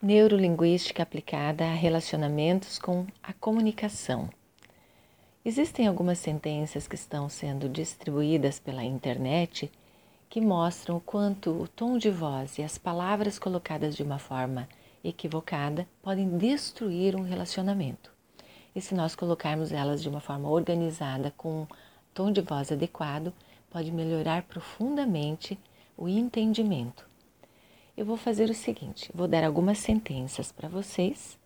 Neurolinguística aplicada a relacionamentos com a comunicação. Existem algumas sentenças que estão sendo distribuídas pela internet que mostram o quanto o tom de voz e as palavras colocadas de uma forma equivocada podem destruir um relacionamento. E se nós colocarmos elas de uma forma organizada, com um tom de voz adequado, pode melhorar profundamente o entendimento eu vou fazer o seguinte: vou dar algumas sentenças para vocês,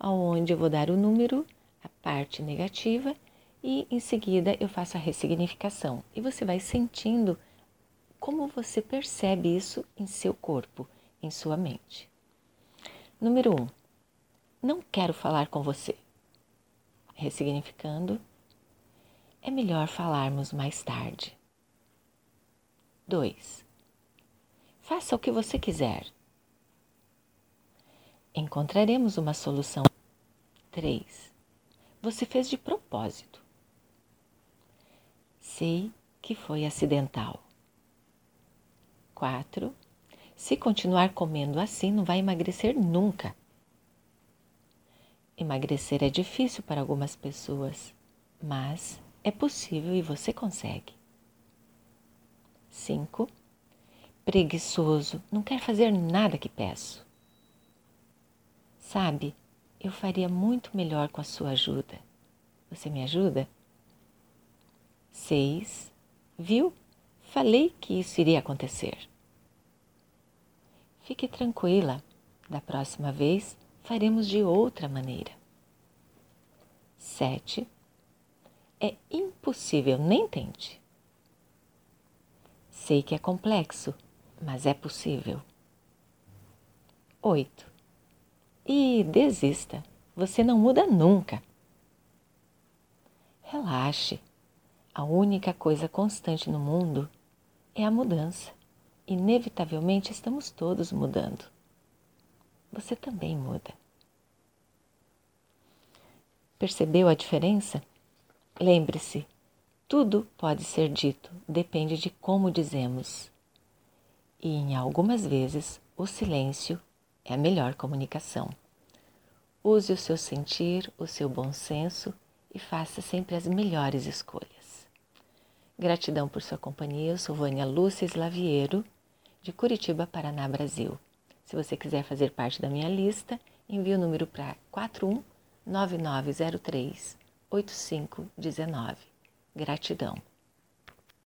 onde eu vou dar o número, a parte negativa e em seguida eu faço a ressignificação. E você vai sentindo como você percebe isso em seu corpo, em sua mente. Número 1. Um, não quero falar com você. Ressignificando, é melhor falarmos mais tarde. 2. Faça o que você quiser. Encontraremos uma solução. 3. Você fez de propósito. Sei que foi acidental. 4. Se continuar comendo assim, não vai emagrecer nunca. Emagrecer é difícil para algumas pessoas, mas é possível e você consegue. 5 preguiçoso, não quer fazer nada que peço. Sabe, eu faria muito melhor com a sua ajuda. Você me ajuda? Seis. Viu? Falei que isso iria acontecer. Fique tranquila, da próxima vez faremos de outra maneira. Sete. É impossível, nem tente. Sei que é complexo, mas é possível. 8. E desista, você não muda nunca. Relaxe. A única coisa constante no mundo é a mudança. Inevitavelmente estamos todos mudando. Você também muda. Percebeu a diferença? Lembre-se, tudo pode ser dito, depende de como dizemos e, em algumas vezes, o silêncio é a melhor comunicação. Use o seu sentir, o seu bom senso e faça sempre as melhores escolhas. Gratidão por sua companhia. Eu sou Vânia Lúcia Slaviero, de Curitiba, Paraná, Brasil. Se você quiser fazer parte da minha lista, envie o número para 419903 8519. Gratidão.